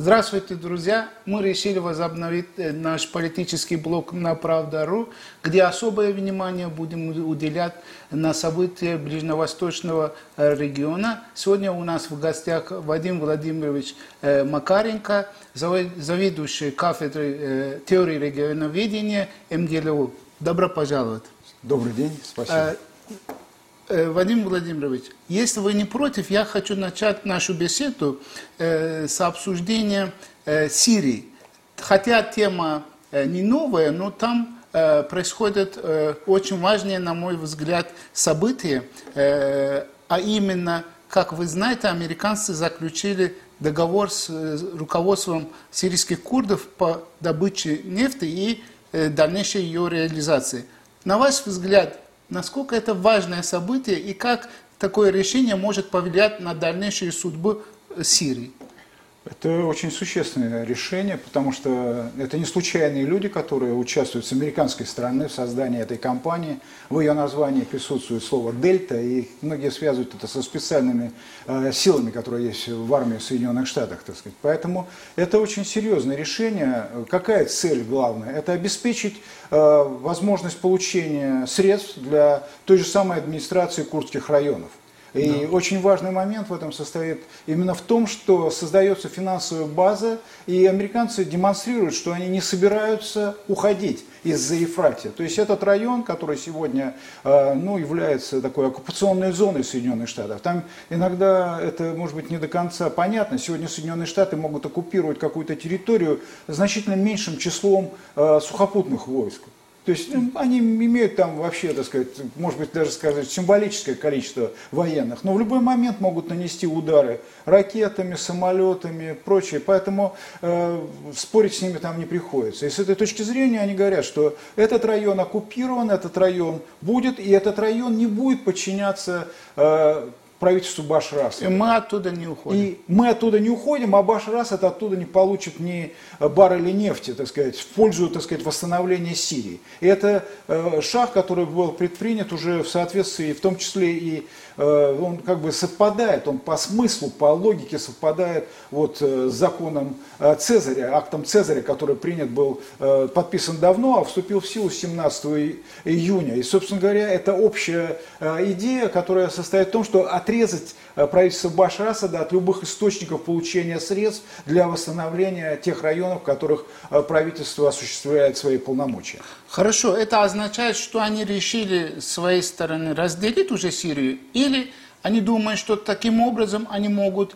Здравствуйте, друзья! Мы решили возобновить э, наш политический блок на Правда.ру, где особое внимание будем уделять на события ближневосточного э, региона. Сегодня у нас в гостях Вадим Владимирович э, Макаренко, заведующий кафедрой теории регионоведения МГЛУ. Добро пожаловать! Добрый день, спасибо. Э, Вадим Владимирович, если вы не против, я хочу начать нашу беседу э, с обсуждения э, Сирии. Хотя тема не новая, но там происходят очень важные, на мой взгляд, события, а именно, как вы знаете, американцы заключили договор с руководством сирийских курдов по добыче нефти и дальнейшей ее реализации. На ваш взгляд, насколько это важное событие и как такое решение может повлиять на дальнейшую судьбу Сирии. Это очень существенное решение, потому что это не случайные люди, которые участвуют с американской стороны в создании этой компании. В ее названии присутствует слово «дельта», и многие связывают это со специальными э, силами, которые есть в армии Соединенных Штатов. Так сказать. Поэтому это очень серьезное решение. Какая цель главная? Это обеспечить э, возможность получения средств для той же самой администрации курдских районов. И да. очень важный момент в этом состоит именно в том, что создается финансовая база, и американцы демонстрируют, что они не собираются уходить из-за Ефратия. То есть этот район, который сегодня э, ну, является такой оккупационной зоной Соединенных Штатов, там иногда это может быть не до конца понятно. Сегодня Соединенные Штаты могут оккупировать какую-то территорию значительно меньшим числом э, сухопутных войск. То есть ну, они имеют там вообще, так сказать, может быть даже сказать, символическое количество военных, но в любой момент могут нанести удары ракетами, самолетами, прочее. Поэтому э, спорить с ними там не приходится. И с этой точки зрения они говорят, что этот район оккупирован, этот район будет, и этот район не будет подчиняться э, правительству Башар Асада. И мы оттуда не уходим. И мы оттуда не уходим, а Башар Асад оттуда не получит ни барреля нефти, так сказать, в пользу, так сказать, восстановления Сирии. И это э, шаг, который был предпринят уже в соответствии, в том числе и Э, он как бы совпадает, он по смыслу, по логике совпадает вот э, с законом э, Цезаря, актом Цезаря, который принят был, подписан давно, а вступил в силу 17 июня. И, собственно говоря, это общая идея, которая состоит в том, что отрезать правительство Башар Асада от любых источников получения средств для восстановления тех районов, в которых правительство осуществляет свои полномочия. Хорошо, это означает, что они решили с своей стороны разделить уже Сирию, или они думают, что таким образом они могут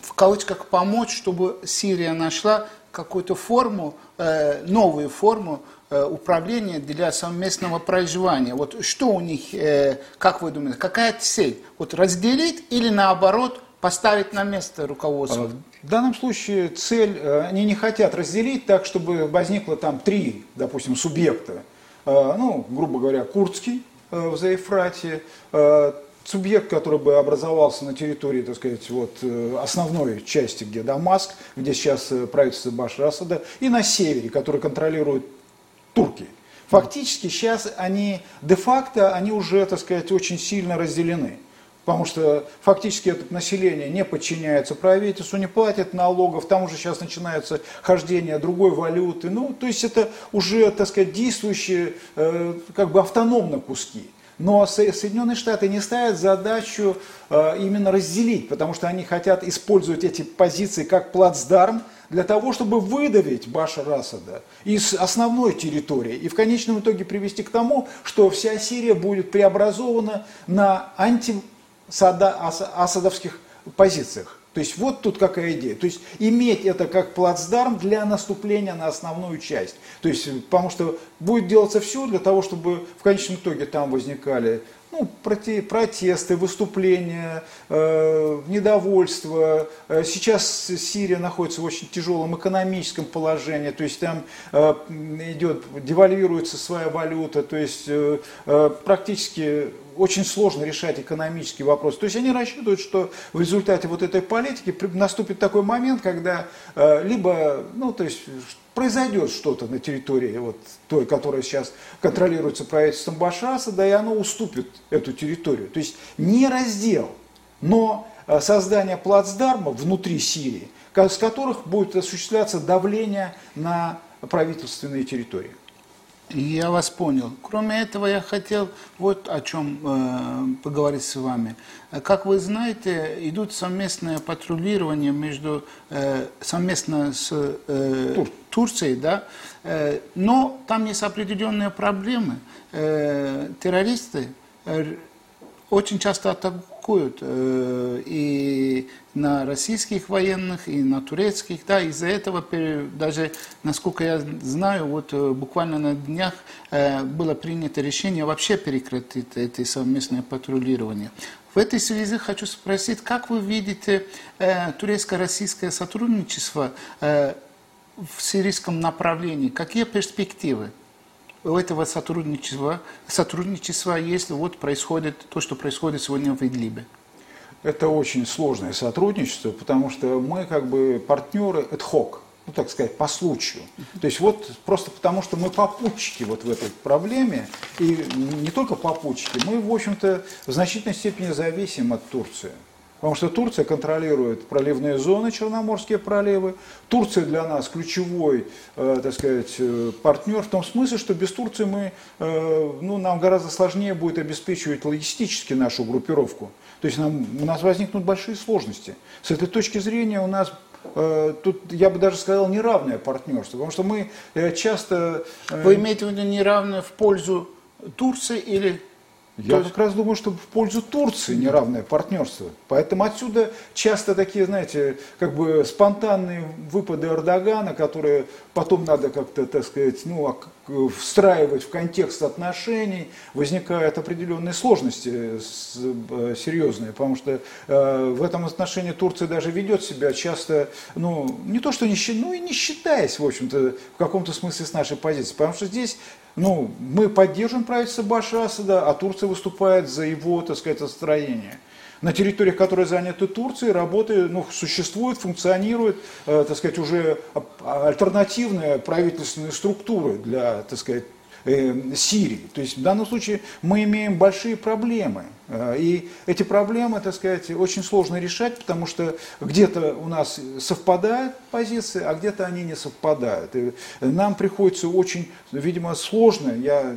в кавычках помочь, чтобы Сирия нашла какую-то форму, э, новую форму э, управления для совместного проживания. Вот что у них, э, как вы думаете, какая цель? Вот разделить или наоборот поставить на место руководство? В данном случае цель, э, они не хотят разделить так, чтобы возникло там три, допустим, субъекта. Э, ну, грубо говоря, курдский э, в Заефрате, субъект, который бы образовался на территории, так сказать, вот, основной части, где Дамаск, где сейчас правительство Башар Асада, и на севере, который контролируют турки. Фактически сейчас они, де-факто, они уже, так сказать, очень сильно разделены потому что фактически это население не подчиняется правительству, не платит налогов, там уже сейчас начинается хождение другой валюты. Ну, то есть это уже, так сказать, действующие э, как бы автономно куски. Но Соединенные Штаты не ставят задачу э, именно разделить, потому что они хотят использовать эти позиции как плацдарм для того, чтобы выдавить Башар Асада из основной территории и в конечном итоге привести к тому, что вся Сирия будет преобразована на анти сада, асадовских позициях. То есть вот тут какая идея. То есть иметь это как плацдарм для наступления на основную часть. То есть, потому что будет делаться все для того, чтобы в конечном итоге там возникали ну, протесты, выступления, э, недовольство. Э, сейчас Сирия находится в очень тяжелом экономическом положении, то есть там э, идет, девальвируется своя валюта, то есть э, э, практически очень сложно решать экономический вопрос. То есть они рассчитывают, что в результате вот этой политики наступит такой момент, когда э, либо, ну, то есть произойдет что-то на территории вот той, которая сейчас контролируется правительством Башаса, да и оно уступит эту территорию. То есть не раздел, но создание плацдарма внутри Сирии, с которых будет осуществляться давление на правительственные территории. Я вас понял. Кроме этого, я хотел вот о чем э, поговорить с вами. Как вы знаете, идут совместное патрулирование между э, совместно с э, Тур. Турцией, да, э, но там есть определенные проблемы. Э, террористы очень часто атакуют э, и на российских военных, и на турецких. Да, из-за этого даже, насколько я знаю, вот э, буквально на днях э, было принято решение вообще прекратить это совместное патрулирование. В этой связи хочу спросить, как вы видите турецко-российское сотрудничество в сирийском направлении? Какие перспективы? У этого сотрудничества, сотрудничества если вот происходит то, что происходит сегодня в Идлибе? Это очень сложное сотрудничество, потому что мы как бы партнеры ad ну так сказать, по случаю. То есть вот просто потому, что мы попутчики вот в этой проблеме, и не только попутчики, мы, в общем-то, в значительной степени зависим от Турции. Потому что Турция контролирует проливные зоны, Черноморские проливы. Турция для нас ключевой, э, так сказать, э, партнер в том смысле, что без Турции мы, э, ну, нам гораздо сложнее будет обеспечивать логистически нашу группировку. То есть нам, у нас возникнут большие сложности. С этой точки зрения у нас Тут, я бы даже сказал, неравное партнерство, потому что мы часто... Вы имеете в виду неравное в пользу Турции или я как раз думаю, что в пользу Турции неравное партнерство. Поэтому отсюда часто такие, знаете, как бы спонтанные выпады Эрдогана, которые потом надо как-то, так сказать, ну, встраивать в контекст отношений, возникают определенные сложности э, серьезные, потому что э, в этом отношении Турция даже ведет себя часто, ну, не то что не, ну и не считаясь, в общем-то, в каком-то смысле с нашей позицией, потому что здесь ну, мы поддерживаем правительство Баша Асада, а Турция выступает за его, так сказать, отстроение. На территориях, которые заняты Турцией, работы, ну, существуют, функционируют, э, так сказать, уже альтернативные правительственные структуры для, так сказать, э, Сирии. То есть в данном случае мы имеем большие проблемы. Э, и эти проблемы, так сказать, очень сложно решать, потому что где-то у нас совпадают позиции, а где-то они не совпадают. И нам приходится очень, видимо, сложно, я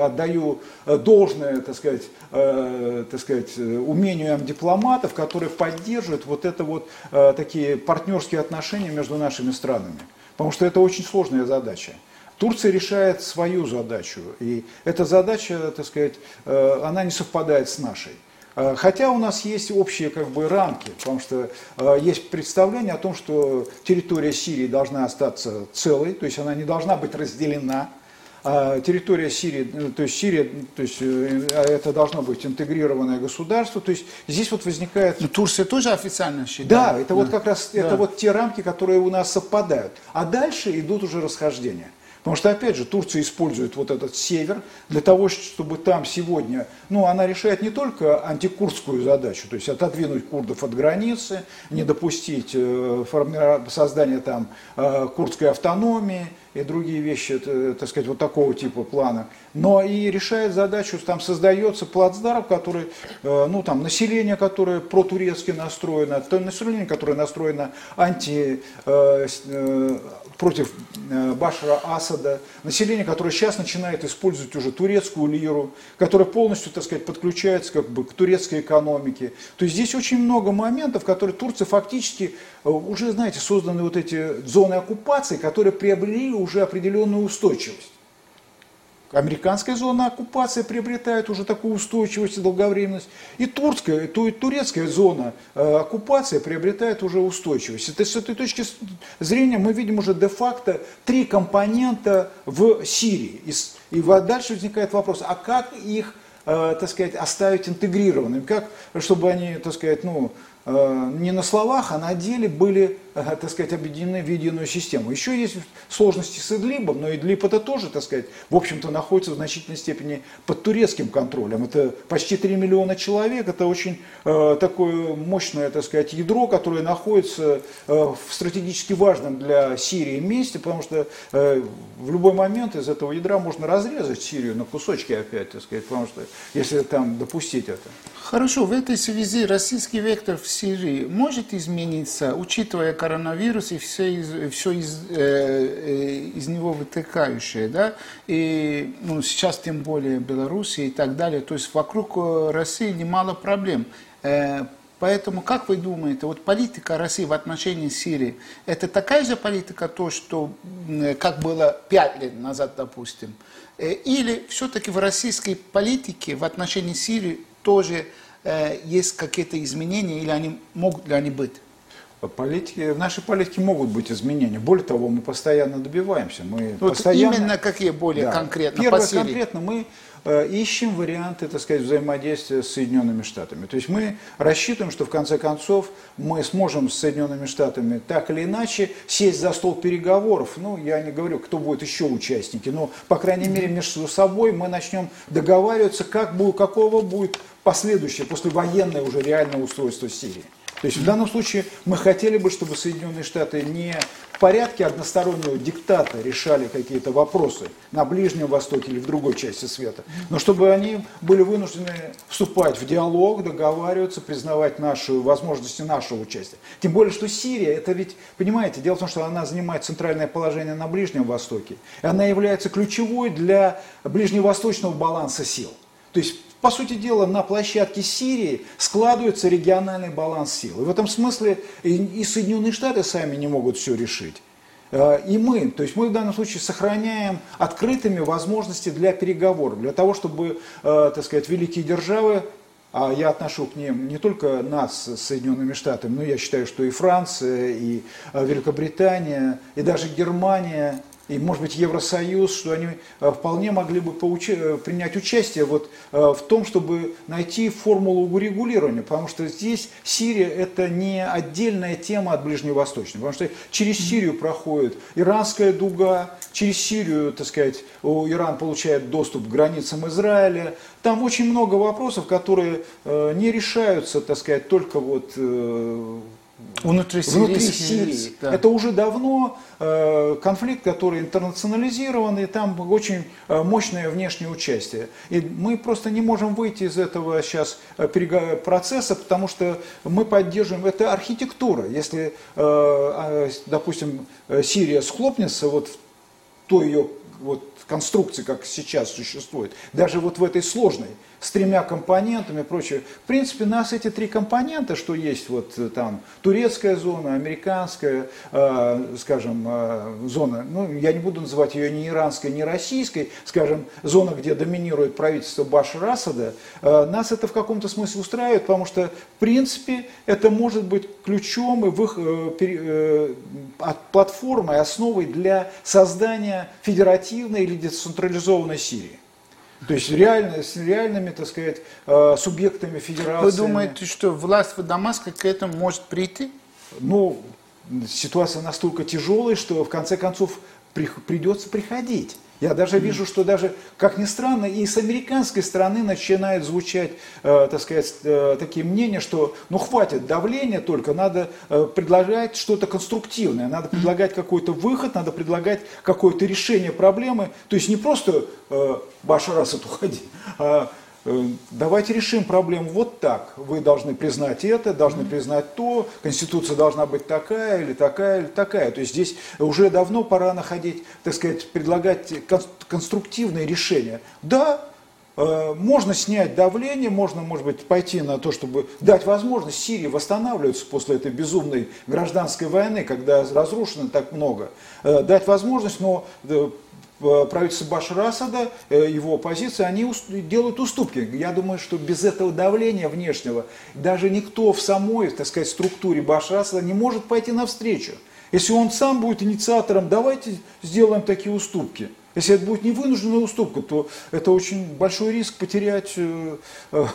отдаю должное, так сказать, э, так сказать, умению дипломатов, которые поддерживают вот это вот э, такие партнерские отношения между нашими странами. Потому что это очень сложная задача. Турция решает свою задачу, и эта задача, так сказать, э, она не совпадает с нашей. Э, хотя у нас есть общие как бы, рамки, потому что э, есть представление о том, что территория Сирии должна остаться целой, то есть она не должна быть разделена. А территория Сирии, то есть Сирия, то есть это должно быть интегрированное государство, то есть здесь вот возникает... Но Турция тоже официально считает. Да, это да. вот как раз, да. это вот те рамки, которые у нас совпадают. А дальше идут уже расхождения. Потому что, опять же, Турция использует вот этот север для того, чтобы там сегодня, ну, она решает не только антикурдскую задачу, то есть отодвинуть курдов от границы, не допустить э, создания там э, курдской автономии и другие вещи, так сказать, вот такого типа плана, но и решает задачу, там создается плацдарм, который, э, ну, там, население, которое протурецки настроено, то население, которое настроено анти, против э, Башара Асада, население, которое сейчас начинает использовать уже турецкую лиру, которое полностью, так сказать, подключается как бы к турецкой экономике. То есть здесь очень много моментов, которые Турция фактически э, уже, знаете, созданы вот эти зоны оккупации, которые приобрели уже определенную устойчивость. Американская зона оккупации приобретает уже такую устойчивость и долговременность. И турская, то и турецкая зона э, оккупации приобретает уже устойчивость. И с этой точки зрения мы видим уже де-факто три компонента в Сирии. И, и дальше возникает вопрос, а как их э, так сказать, оставить интегрированными, как, чтобы они, так сказать, ну, не на словах, а на деле были, э, так сказать, объединены в единую систему. Еще есть сложности с Идлибом, но Идлиб это тоже, так сказать, в общем-то находится в значительной степени под турецким контролем. Это почти 3 миллиона человек, это очень э, такое мощное, так сказать, ядро, которое находится э, в стратегически важном для Сирии месте, потому что э, в любой момент из этого ядра можно разрезать Сирию на кусочки опять, так сказать, потому что если там допустить это. Хорошо, в этой связи российский вектор в Сирии может измениться, учитывая коронавирус и все из, все из, э, э, из него вытекающее, да, и ну, сейчас тем более Белоруссия и так далее, то есть вокруг э, России немало проблем. Э, Поэтому, как вы думаете, вот политика России в отношении Сирии, это такая же политика, то, что, как было пять лет назад, допустим? Э, или все-таки в российской политике в отношении Сирии тоже э, есть какие-то изменения, или они могут ли они быть? Политики, в нашей политике могут быть изменения. Более того, мы постоянно добиваемся. Мы вот постоянно... Именно какие более да. конкретно? Первое конкретно мы ищем варианты, так сказать, взаимодействия с Соединенными Штатами. То есть мы рассчитываем, что в конце концов мы сможем с Соединенными Штатами так или иначе сесть за стол переговоров. Ну, я не говорю, кто будет еще участники, но, по крайней мере, между собой мы начнем договариваться, как какого будет последующее, послевоенное уже реальное устройство Сирии. То есть в данном случае мы хотели бы, чтобы Соединенные Штаты не в порядке одностороннего диктата решали какие-то вопросы на Ближнем Востоке или в другой части света, но чтобы они были вынуждены вступать в диалог, договариваться, признавать наши возможности нашего участия. Тем более, что Сирия, это ведь, понимаете, дело в том, что она занимает центральное положение на Ближнем Востоке, и она является ключевой для ближневосточного баланса сил. То есть по сути дела, на площадке Сирии складывается региональный баланс сил. И в этом смысле и Соединенные Штаты сами не могут все решить. Э, и мы, то есть мы в данном случае сохраняем открытыми возможности для переговоров, для того, чтобы, э, так сказать, великие державы, а я отношу к ним не только нас с Соединенными Штатами, но я считаю, что и Франция, и э, Великобритания, и даже Германия, и, может быть, Евросоюз, что они э, вполне могли бы поучи, э, принять участие вот э, в том, чтобы найти формулу урегулирования, потому что здесь Сирия – это не отдельная тема от Ближневосточной, потому что через Сирию проходит иранская дуга, через Сирию, так сказать, Иран получает доступ к границам Израиля, там очень много вопросов, которые не решаются, так сказать, только вот Внутри Сирии. Внутри Сирии. Да. Это уже давно э, конфликт, который интернационализирован, и там очень э, мощное внешнее участие. И мы просто не можем выйти из этого сейчас э, процесса, потому что мы поддерживаем, это архитектура. Если, э, а, допустим, Сирия схлопнется вот в той ее вот конструкции, как сейчас существует, даже вот в этой сложной, с тремя компонентами и прочее. В принципе, нас эти три компонента, что есть вот э, там турецкая зона, американская, э, скажем, э, зона, ну, я не буду называть ее ни иранской, ни российской, скажем, зона, где доминирует правительство Башара Асада, э, нас это в каком-то смысле устраивает, потому что, в принципе, это может быть ключом и в их, э, э, платформой, основой для создания федеративной или децентрализованной Сирии. То есть реально, с реальными, так сказать, э, субъектами федерации. Вы думаете, что власть в Дамаске к этому может прийти? Ну, ситуация настолько тяжелая, что в конце концов придется приходить. Я даже вижу, что даже, как ни странно, и с американской стороны начинает звучать, э, так сказать, э, такие мнения, что ну хватит давления только, надо э, предлагать что-то конструктивное, надо предлагать какой-то выход, надо предлагать какое-то решение проблемы. То есть не просто э, Башар Асад уходи, а давайте решим проблему вот так. Вы должны признать это, должны признать то, Конституция должна быть такая или такая или такая. То есть здесь уже давно пора находить, так сказать, предлагать конструктивные решения. Да, э, можно снять давление, можно, может быть, пойти на то, чтобы дать возможность Сирии восстанавливаться после этой безумной гражданской войны, когда разрушено так много. Э, дать возможность, но правительство Башара Асада, э, его оппозиция, они делают уступки. Я думаю, что без этого давления внешнего даже никто в самой, так сказать, структуре Башара Асада не может пойти навстречу. Если он сам будет инициатором, давайте сделаем такие уступки. Если это будет невынужденная уступка, то это очень большой риск потерять э, э,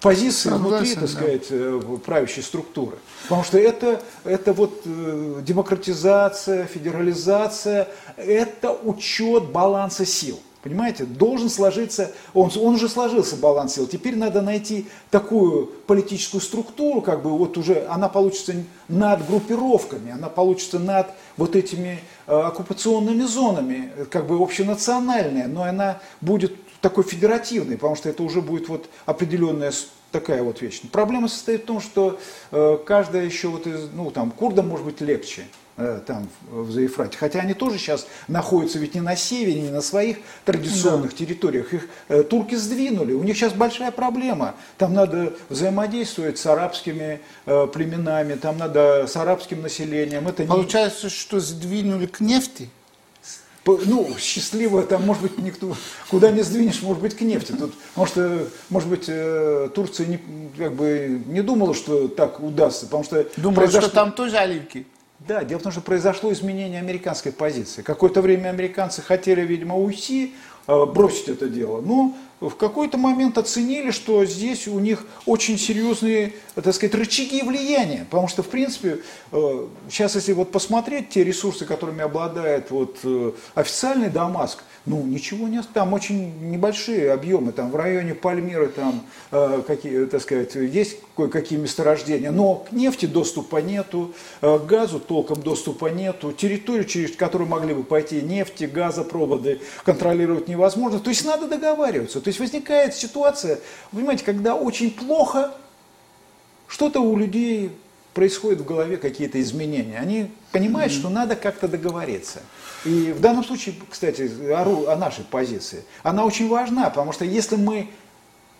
позиции Согласен, внутри, так сказать, э, правящей структуры. Потому что это, это вот э, демократизация, федерализация, это учет баланса сил. Понимаете, должен сложиться, он, он уже сложился баланс сил, теперь надо найти такую политическую структуру, как бы вот уже она получится над группировками, она получится над вот этими э, оккупационными зонами, как бы общенациональная, но она будет такой федеративный, потому что это уже будет вот определенная такая вот вещь. Проблема состоит в том, что э, каждая еще вот из, ну там, курдам может быть легче э, там в Заефрате. Хотя они тоже сейчас находятся ведь не на севере, не на своих традиционных да. территориях. Их э, турки сдвинули. У них сейчас большая проблема. Там надо взаимодействовать с арабскими э, племенами, там надо с арабским населением. Это Получается, не... что сдвинули к нефти? Ну, счастливо, там, может быть, никто, куда не сдвинешь, может быть, к нефти. Тут, может, э, может быть, э, Турция не, как бы не думала, что так удастся, потому что... Думала, произошло... что там тоже оливки. Да, дело в том, что произошло изменение американской позиции. Какое-то время американцы хотели, видимо, уйти, э, бросить это дело, но в какой-то момент оценили, что здесь у них очень серьезные, так сказать, рычаги влияния. Потому что, в принципе, сейчас, если вот посмотреть те ресурсы, которыми обладает вот официальный Дамаск, ну, ничего не там очень небольшие объемы, там в районе Пальмиры, там, э, какие, так сказать, есть кое-какие месторождения, но к нефти доступа нету, э, к газу толком доступа нету, территорию, через которую могли бы пойти нефти, газопроводы, контролировать невозможно. То есть надо договариваться. То есть возникает ситуация, понимаете, когда очень плохо, что-то у людей происходит в голове какие-то изменения. Они понимают, mm-hmm. что надо как-то договориться. И в данном случае, кстати, о, о нашей позиции, она очень важна, потому что если мы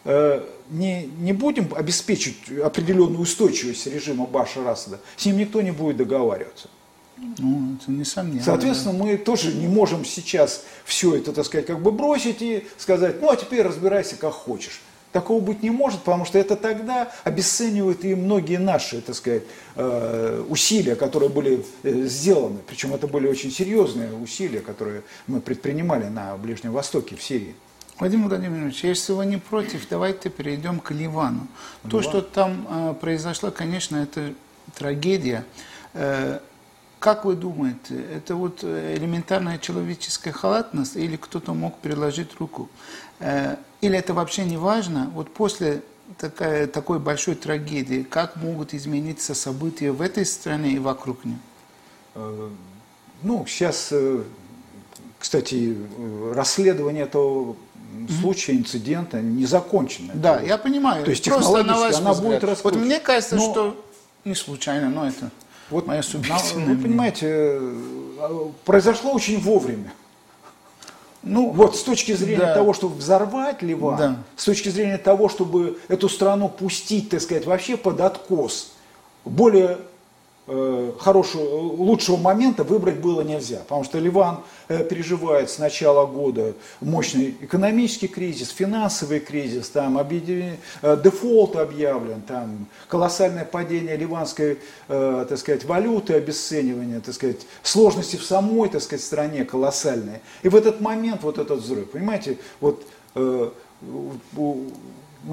не, не будем обеспечить определенную устойчивость режима Баша Расада, с ним никто не будет договариваться. Ну, это несомненно. Соответственно, мы тоже не можем сейчас все это, так сказать, как бы бросить и сказать, ну а теперь разбирайся как хочешь. Такого быть не может, потому что это тогда обесценивает и многие наши, так сказать, э, усилия, которые были э, сделаны. Причем это были очень серьезные усилия, которые мы предпринимали на Ближнем Востоке, в Сирии. Владимир Владимирович, если вы не против, давайте перейдем к Ливану. Ливан. То, что там э, произошло, конечно, это трагедия. Э, как вы думаете, это вот элементарная человеческая халатность или кто-то мог приложить руку? Э, или это вообще не важно? Вот после такая, такой большой трагедии, как могут измениться события в этой стране и вокруг нее? Э, ну, сейчас, э, кстати, расследование этого случая, инцидента не закончено. Да, я понимаю. То есть технологически она будет раскручена. Вот мне кажется, но... что не случайно, но это вот моя субъективная. Вы понимаете, произошло очень вовремя. Ну, вот с точки зрения да. того, чтобы взорвать Ливан, да. с точки зрения того, чтобы эту страну пустить, так сказать, вообще под откос, более Э, хорошего, лучшего момента выбрать было нельзя, потому что Ливан э, переживает с начала года мощный экономический кризис, финансовый кризис, там. Э, дефолт объявлен, там колоссальное падение ливанской, так сказать, валюты, обесценивание, так сказать, сложности в самой, так сказать, стране колоссальные. И в этот момент вот этот взрыв, понимаете, вот у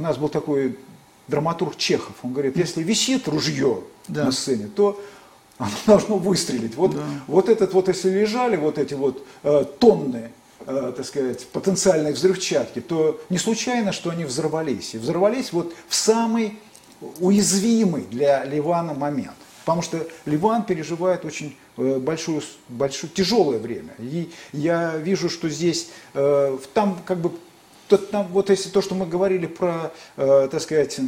нас был такой драматург Чехов, он говорит, если висит ружье да. на сцене, то оно должно выстрелить. Вот, да. вот этот вот, если лежали вот эти вот э, тонны, э, так сказать, потенциальной взрывчатки, то не случайно, что они взорвались. И взорвались вот в самый уязвимый для Ливана момент. Потому что Ливан переживает очень э, большое, большое, тяжелое время. И я вижу, что здесь, э, там как бы то, там, вот если то, что мы говорили про, э, так сказать,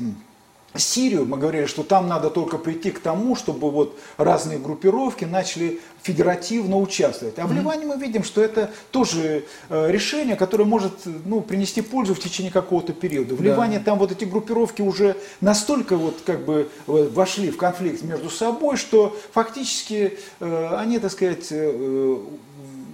Сирию, мы говорили, что там надо только прийти к тому, чтобы вот разные группировки начали федеративно участвовать. А в Ливане мы видим, что это тоже э, решение, которое может ну, принести пользу в течение какого-то периода. В да. Ливане там вот эти группировки уже настолько вот как бы э, вошли в конфликт между собой, что фактически э, они, так сказать,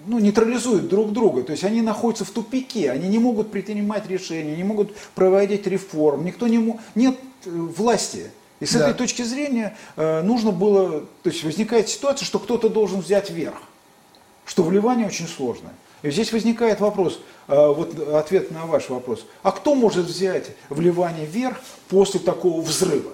ну, нейтрализуют друг друга. То есть они находятся в тупике, они не могут принимать решения, не могут проводить реформ, никто не нет э, власти. И с да. этой точки зрения э, нужно было, то есть возникает ситуация, что кто-то должен взять верх, что в Ливане очень сложно. И здесь возникает вопрос, э, вот ответ на ваш вопрос, а кто может взять в Ливане верх после такого взрыва?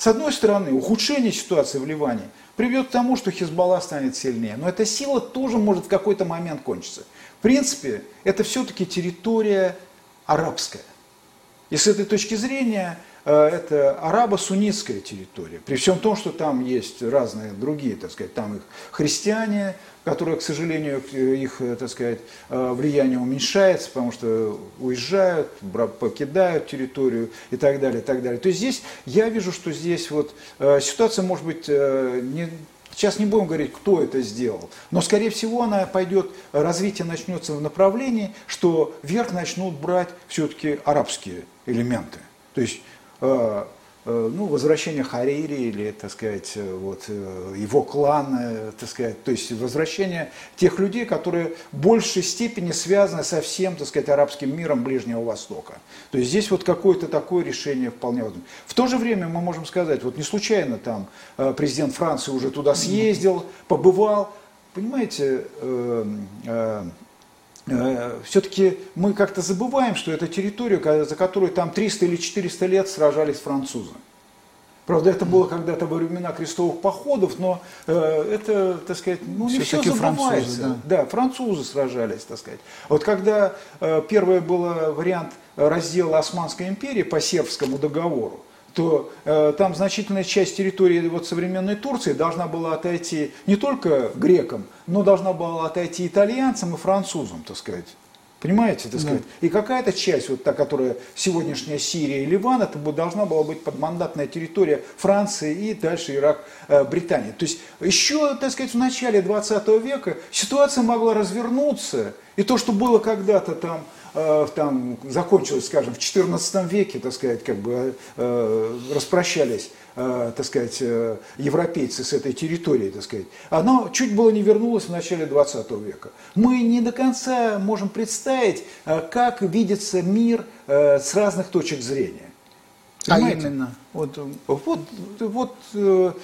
С одной стороны, ухудшение ситуации в Ливане приведет к тому, что Хизбалла станет сильнее. Но эта сила тоже может в какой-то момент кончиться. В принципе, это все-таки территория арабская. И с этой точки зрения это арабо-суннитская территория. При всем том, что там есть разные другие, так сказать, там их христиане, которые, к сожалению, их, так сказать, влияние уменьшается, потому что уезжают, покидают территорию и так далее, и так далее. То есть здесь я вижу, что здесь вот ситуация может быть не Сейчас не будем говорить, кто это сделал, но, скорее всего, она пойдет, развитие начнется в направлении, что вверх начнут брать все-таки арабские элементы. То есть э, Э, ну, возвращение Харири или, так сказать, э, вот, э, его клана, так сказать, то есть возвращение тех людей, которые в большей степени связаны со всем, так сказать, арабским миром Ближнего Востока. То есть здесь вот какое-то такое решение вполне возможно. В то же время мы можем сказать, вот не случайно там президент Франции уже туда съездил, побывал, понимаете, Э, все-таки мы как-то забываем, что это территория, за которую там 300 или 400 лет сражались французы. Правда, это было когда-то во времена крестовых походов, но э, это, так сказать, ну не все, все забывается. Французы, да. да, французы сражались, так сказать. Вот когда э, первый был вариант раздела Османской империи по сербскому договору, то э, там значительная часть территории вот, современной Турции должна была отойти не только грекам, но должна была отойти итальянцам и французам, так сказать. Понимаете, так сказать? Да. И какая-то часть, вот та, которая сегодняшняя Сирия и Ливан, это должна была быть подмандатная территория Франции и дальше Ирак, э, Британия. То есть еще, так сказать, в начале 20 века ситуация могла развернуться, и то, что было когда-то там там закончилось, скажем, в XIV веке, так сказать, как бы э, распрощались, э, так сказать, европейцы с этой территорией, так сказать, оно чуть было не вернулось в начале 20 века. Мы не до конца можем представить, как видится мир с разных точек зрения. А понимаете? А именно? Вот, вот, вот,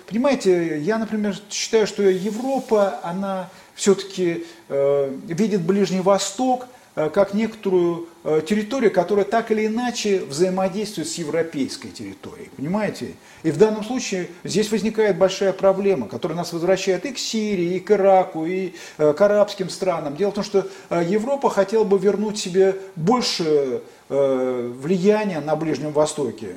понимаете, я, например, считаю, что Европа, она все-таки э, видит Ближний Восток Э, как некоторую э, территорию, которая так или иначе взаимодействует с европейской территорией. Понимаете? И в данном случае здесь возникает большая проблема, которая нас возвращает и к Сирии, и к Ираку, и э, к арабским странам. Дело в том, что Европа хотела бы вернуть себе больше влияния на Ближнем Востоке.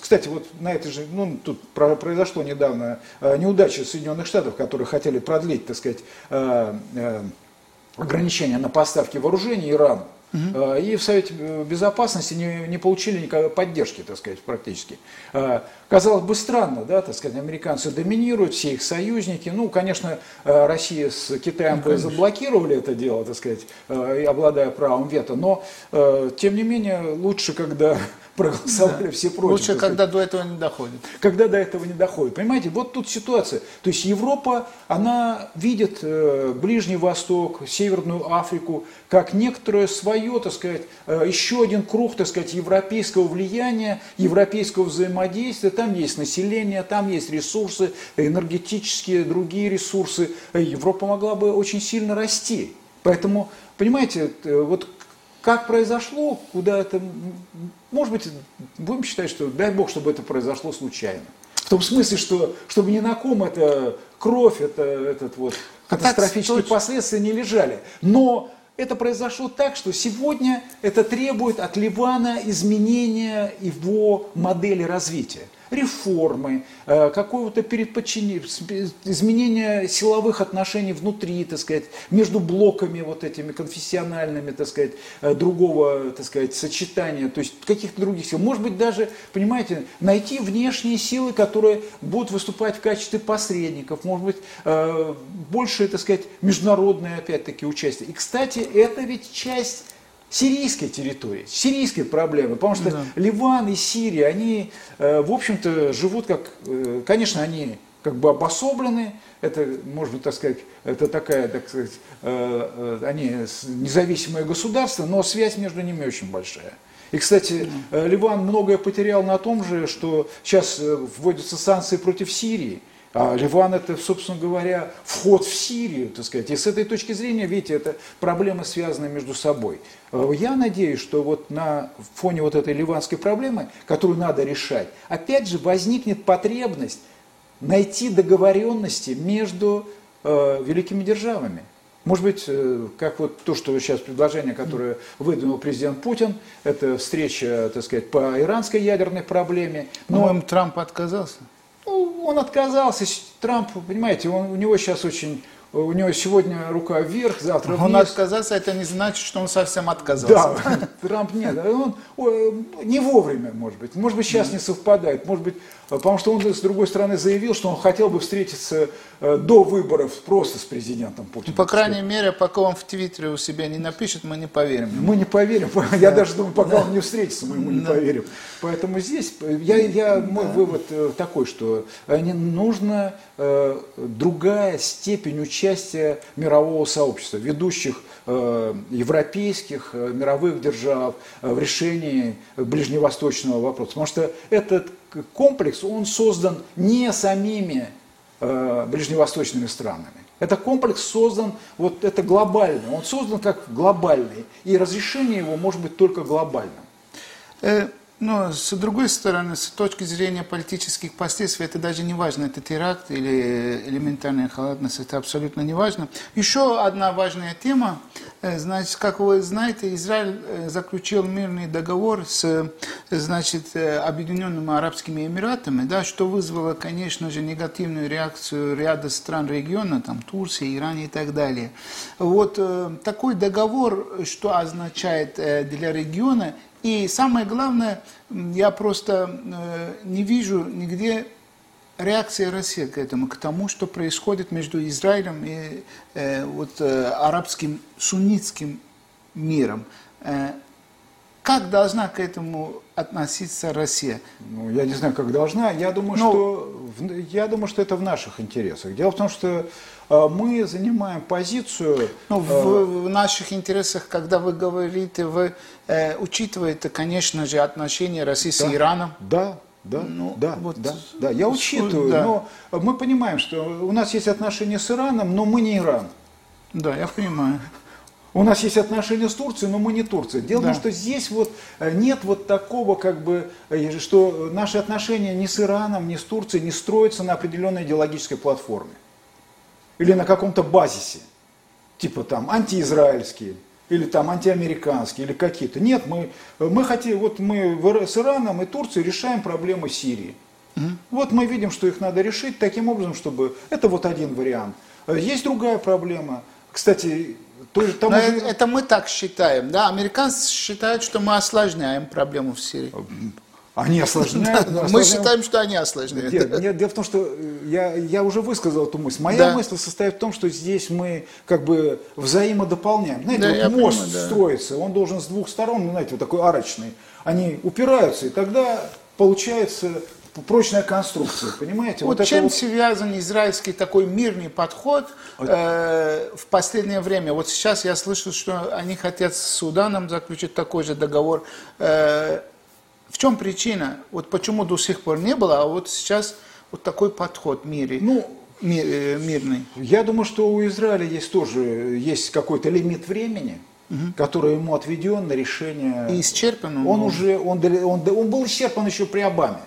Кстати, вот на это же, ну, тут произошло недавно неудача Соединенных Штатов, которые хотели продлить, так сказать, ограничения на поставки вооружений Ирану. Угу. И в Совете Безопасности не, не получили никакой поддержки, так сказать, практически. А, казалось бы, странно, да, так сказать, американцы доминируют, все их союзники. Ну, конечно, а, Россия с Китаем ну, бы заблокировали это дело, так сказать, обладая правом вето. Но, тем не менее, лучше, когда проголосовали да. все против. Лучше, когда до этого не доходит. Когда до этого не доходит. Понимаете, вот тут ситуация. То есть Европа, она видит э, Ближний Восток, Северную Африку, как некоторое свое, так сказать, э, еще один круг, так сказать, европейского влияния, европейского взаимодействия. Там есть население, там есть ресурсы, энергетические, другие ресурсы. Европа могла бы очень сильно расти. Поэтому, понимаете, э, вот как произошло, куда это... Может быть, будем считать, что дай Бог, чтобы это произошло случайно. В том смысле, что чтобы ни на ком это кровь, это, этот вот катастрофические так, последствия не лежали. Но это произошло так, что сегодня это требует от Ливана изменения его модели развития реформы, э, какого-то передподчинения, изменения силовых отношений внутри, так сказать, между блоками вот этими конфессиональными, так сказать, э, другого, так сказать, сочетания, то есть каких-то других сил. Может быть, даже, понимаете, найти внешние силы, которые будут выступать в качестве посредников, может быть, э, больше, так сказать, международное, опять-таки, участие. И, кстати, это ведь часть сирийской территории, сирийской проблемы, потому что да. Ливан и Сирия, они, э, в общем-то, живут как, э, конечно, они как бы обособлены, это, можно так сказать, это такая, так сказать, э, они независимое государство, но связь между ними очень большая. И, кстати, Ливан многое потерял на том же, что сейчас вводятся санкции против Сирии. А Ливан это, собственно говоря, вход в Сирию, так сказать. И с этой точки зрения, видите, это проблемы связаны между собой. Э, я надеюсь, что вот на фоне вот этой ливанской проблемы, которую надо решать, опять же возникнет потребность найти договоренности между э, великими державами. Может быть, э, как вот то, что сейчас предложение, которое выдвинул президент Путин, это встреча, так сказать, по иранской ядерной проблеме. Но по Трамп отказался. Ну, он отказался. Трамп, понимаете, он, у него сейчас очень у него сегодня рука вверх, завтра вниз. Он отказался, это не значит, что он совсем отказался. Да, Трамп нет, он не вовремя, может быть. Может быть, сейчас не совпадает. Может быть, Потому что он, с другой стороны, заявил, что он хотел бы встретиться э, до выборов просто с президентом Путиным. По крайней мере, пока он в Твиттере у себя не напишет, мы не поверим. Мы не поверим. Я даже думаю, пока он не встретится, мы ему не поверим. Поэтому здесь я, я, мой вывод э, такой, что не нужна э, другая степень участия мирового сообщества, ведущих европейских, мировых держав в решении ближневосточного вопроса. Потому что этот комплекс, он создан не самими э, ближневосточными странами. Это комплекс создан, вот это глобальный, он создан как глобальный, и разрешение его может быть только глобальным. Но с другой стороны, с точки зрения политических последствий, это даже не важно, это теракт или элементарная халатность, это абсолютно не важно. Еще одна важная тема, э, значит, как вы знаете, Израиль э, заключил мирный договор с, значит, э, Объединенными Арабскими Эмиратами, да, что вызвало, конечно же, негативную реакцию ряда стран региона, там Турция, Иран и так далее. Вот такой договор, что означает для региона, и самое главное, я просто э, не вижу нигде реакции России к этому, к тому, что происходит между Израилем и э, вот, э, арабским суннитским миром. Как должна к этому относиться Россия? Ну, я не знаю, как должна. Я думаю, Но... Ну, что, я думаю, что это в наших интересах. Дело в том, что мы занимаем позицию... Ну, в, а, в наших интересах, когда вы говорите, вы э, учитываете, конечно же, отношения России да, с Ираном. Да, да, ну, да, вот, да, да, я учитываю, да. но мы понимаем, что у нас есть отношения с Ираном, но мы не Иран. Да, я понимаю. У нас есть отношения с Турцией, но мы не Турция. Дело да. в том, что здесь вот э, нет вот такого, как бы, э, что наши отношения ни с Ираном, ни с Турцией не строятся на определенной идеологической платформе или на каком-то базисе, типа там антиизраильские, или там антиамериканские, или какие-то. Нет, мы, мы хотим, вот мы с Ираном и Турцией решаем проблемы Сирии. Угу. Вот мы видим, что их надо решить таким образом, чтобы... Это вот один вариант. Есть другая проблема. Кстати, тоже, тому же... это мы так считаем, да? Американцы считают, что мы осложняем проблему в Сирии. Они осложняют. Да, мы считаем, что они осложняют. Нет, нет, дело в том, что э, я, я уже высказал эту мысль. Моя да. мысль состоит в том, что здесь мы как бы взаимодополняем. Знаете, да, вот мост понимаю, да. строится, он должен с двух сторон, ну, знаете, вот такой арочный. Они упираются, и тогда получается прочная конструкция, понимаете? Вот, вот чем вот... связан израильский такой мирный подход э, в последнее время? Вот сейчас я слышу, что они хотят с Суданом заключить такой же договор. Э, в чем причина? Вот почему до сих пор не было, а вот сейчас вот такой подход в мире. Ну, мир, э, мирный. Я думаю, что у Израиля есть тоже есть какой-то лимит времени, угу. который ему отведен на решение. И исчерпан. Он, он уже он, он, он был исчерпан еще при Обаме.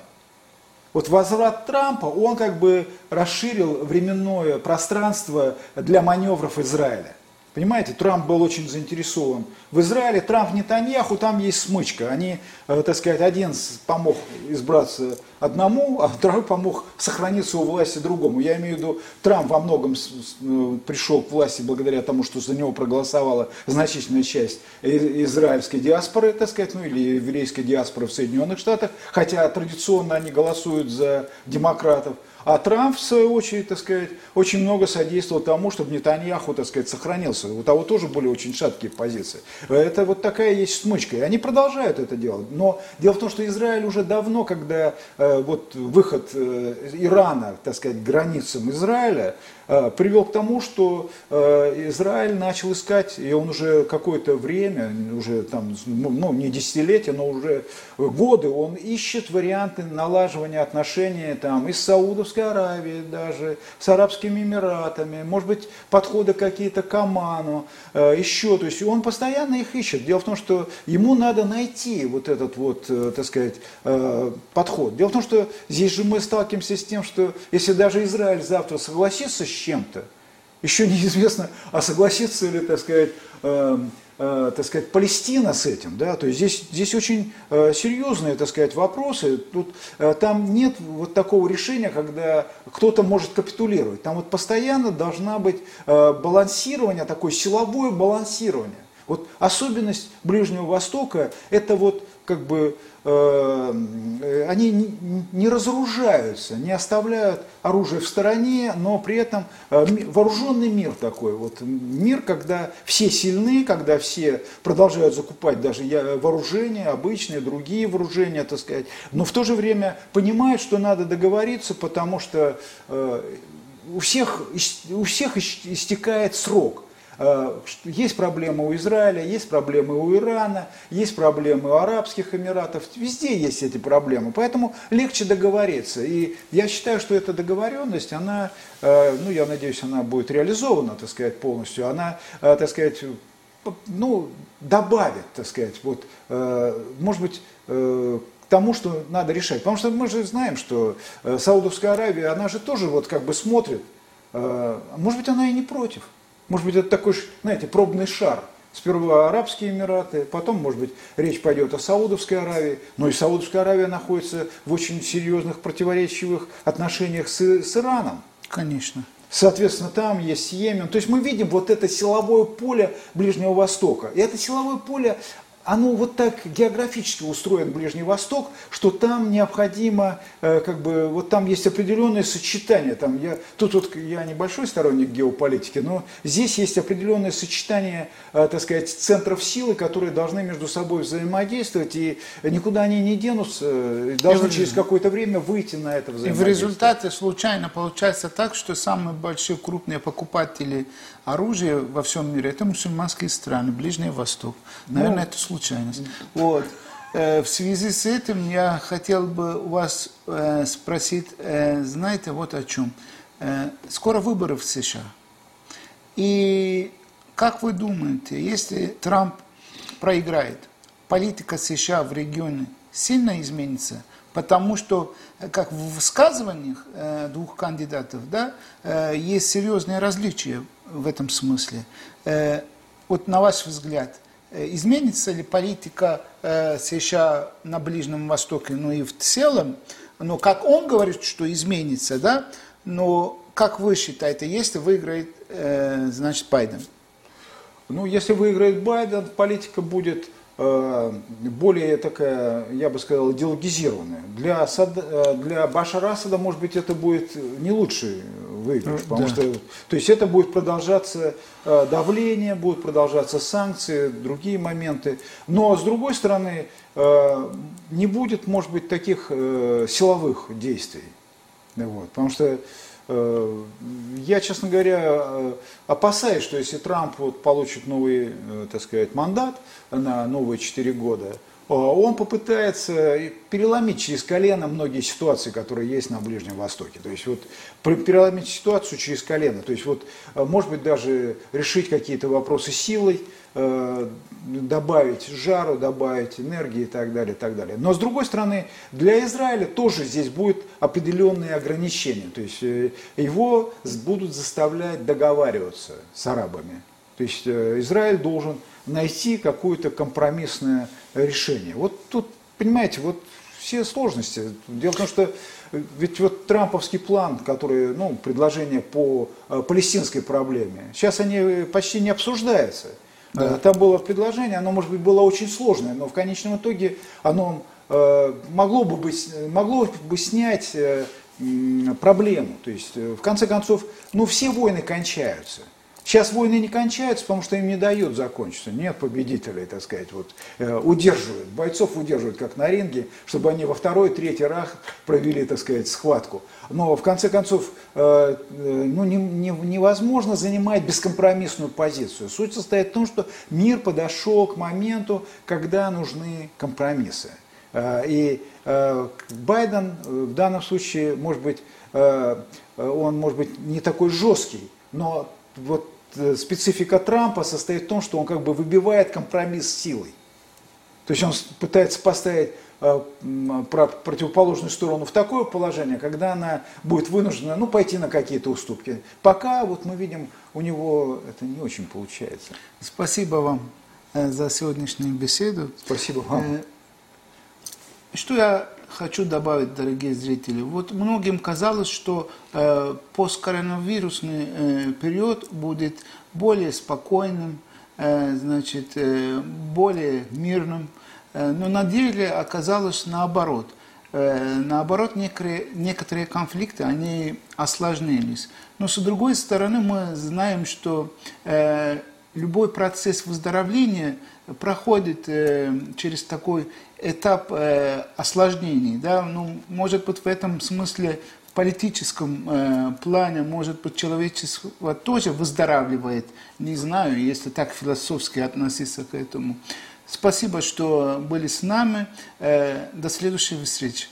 Вот возврат Трампа, он как бы расширил временное пространство для маневров Израиля. Понимаете, Трамп был очень заинтересован. В Израиле Трамп Нетаньяху, там есть смычка. Они, э, так сказать, один помог избраться одному, а второй помог сохраниться у власти другому. Я имею в виду, Трамп во многом э, пришел к власти благодаря тому, что за него проголосовала значительная часть израильской диаспоры, так сказать, ну или еврейской диаспоры в Соединенных Штатах, хотя традиционно они голосуют за демократов. А Трамп, в свою очередь, так сказать, очень много содействовал тому, чтобы Нетаньяху, так сказать, сохранился. У того тоже были очень шаткие позиции. Это вот такая есть смычка. И они продолжают это делать. Но дело в том, что Израиль уже давно, когда э, вот выход э, Ирана, так сказать, границам Израиля, привел к тому, что э, Израиль начал искать, и он уже какое-то время, уже там, ну не десятилетия, но уже годы, он ищет варианты налаживания отношений там и с Саудовской Аравией даже, с Арабскими Эмиратами, может быть, подходы какие-то к Оману, э, еще, то есть он постоянно их ищет. Дело в том, что ему надо найти вот этот вот, так сказать, подход. Дело в том, что здесь же мы сталкиваемся с тем, что если даже Израиль завтра согласится с чем-то, Еще неизвестно, а согласится ли, так сказать, э, э, так сказать, Палестина с этим, да, то есть здесь, здесь очень э, серьезные, так сказать, вопросы, тут, э, там нет вот такого решения, когда кто-то может капитулировать, там вот постоянно должна быть э, балансирование, такое силовое балансирование. Вот особенность Ближнего Востока – это вот как бы Э, они не разоружаются, не оставляют оружие в стороне, но при этом э, вооруженный мир такой, вот мир, когда все сильны, когда все продолжают закупать даже вооружения, обычные, другие вооружения, так сказать, но в то же время понимают, что надо договориться, потому что э, у всех, у всех истекает срок. Э, есть проблемы у Израиля, есть проблемы у Ирана, есть проблемы у Арабских Эмиратов, везде есть эти проблемы, поэтому легче договориться. И я считаю, что эта договоренность, она, э, ну я надеюсь, она будет реализована, так сказать, полностью, она, э, так сказать, ну, добавит, так сказать, вот, может быть, тому, что надо решать. Потому что мы же знаем, что Саудовская Аравия, она же тоже вот как бы смотрит, может быть, она и не против. Может быть, это такой, знаете, пробный шар. Сперва Арабские Эмираты, потом, может быть, речь пойдет о Саудовской Аравии. Но и Саудовская Аравия находится в очень серьезных противоречивых отношениях с, с Ираном. Конечно. Соответственно, там есть Йемен. То есть мы видим вот это силовое поле Ближнего Востока. И это силовое поле, оно вот так географически устроен Ближний Восток, что там необходимо, э, как бы, вот там есть определенное сочетание. Там я, тут вот я небольшой сторонник геополитики, но здесь есть определенное сочетание, э, так сказать, центров силы, которые должны между собой взаимодействовать, и никуда они не денутся, должны и через какое-то время выйти на это взаимодействие. И в результате случайно получается так, что самые большие крупные покупатели оружия во всем мире это мусульманские страны, Ближний Восток. Наверное, ну, это случайно случайность. Вот. Э, в связи с этим я хотел бы у вас э, спросить, э, знаете, вот о чем. Скоро выборы в США. И как вы думаете, если Трамп проиграет, политика США в регионе сильно изменится? Потому что, как в высказываниях двух кандидатов, да, есть серьезные различия в этом смысле. Вот на ваш взгляд, изменится ли политика э, США на Ближнем Востоке, ну и в целом, но как он говорит, что изменится, да, но как вы считаете, если выиграет, э, значит, Байден? Ну, если выиграет Байден, политика будет более такая, я бы сказал, идеологизированная. Для, Асад, для Башара Асада, может быть, это будет не лучший выигрыш. Ну, потому да. что, то есть это будет продолжаться э, давление, будут продолжаться санкции, другие моменты. Но с другой стороны, э, не будет, может быть, таких э, силовых действий. Вот, потому что я, честно говоря, опасаюсь, что если Трамп вот получит новый, так сказать, мандат на новые 4 года, он попытается переломить через колено многие ситуации, которые есть на Ближнем Востоке. То есть вот переломить ситуацию через колено. То есть вот, э, может быть, даже решить какие-то вопросы силой, э, добавить жару, добавить энергии и так далее, и так далее. Но с другой стороны, для Израиля тоже здесь будут определенные ограничения. То есть его будут заставлять договариваться с арабами. То есть Израиль должен найти какое-то компромиссное решение. Вот тут, понимаете, вот все сложности. Дело в том, что ведь вот трамповский план, который, ну, предложение по э, палестинской проблеме, сейчас они почти не обсуждаются. Да. Э, там было предложение, оно, может быть, было очень сложное, но в конечном итоге оно э, могло бы, быть, могло бы снять э, проблему. То есть, э, в конце концов, ну, все войны кончаются. Сейчас войны не кончаются, потому что им не дают закончиться. Нет победителей, так сказать, вот, э, удерживают. Бойцов удерживают, как на ринге, чтобы они во второй, третий раз провели, так сказать, схватку. Но в конце концов, э, э, ну, не, не, невозможно занимать бескомпромиссную позицию. Суть состоит в том, что мир подошел к моменту, когда нужны компромиссы. И Байден в данном случае, может быть, он может быть не такой жесткий, но вот специфика Трампа состоит в том, что он как бы выбивает компромисс силой. То есть он пытается поставить э, про противоположную сторону в такое положение, когда она будет вынуждена ну, пойти на какие-то уступки. Пока вот мы видим, у него это не очень получается. Спасибо вам э, за сегодняшнюю беседу. Спасибо вам. Э, что я хочу добавить, дорогие зрители. Вот многим казалось, что э, посткоронавирусный э, период будет более спокойным, э, значит, э, более мирным. Э, но на деле оказалось наоборот. Э, наоборот, некоторые, некоторые конфликты, они осложнились. Но с другой стороны, мы знаем, что э, любой процесс выздоровления проходит э, через такой этап э, осложнений. Да? Ну, может быть, в этом смысле, в политическом э, плане, может быть, человечество тоже выздоравливает. Не знаю, если так философски относиться к этому. Спасибо, что были с нами. Э, до следующей встречи.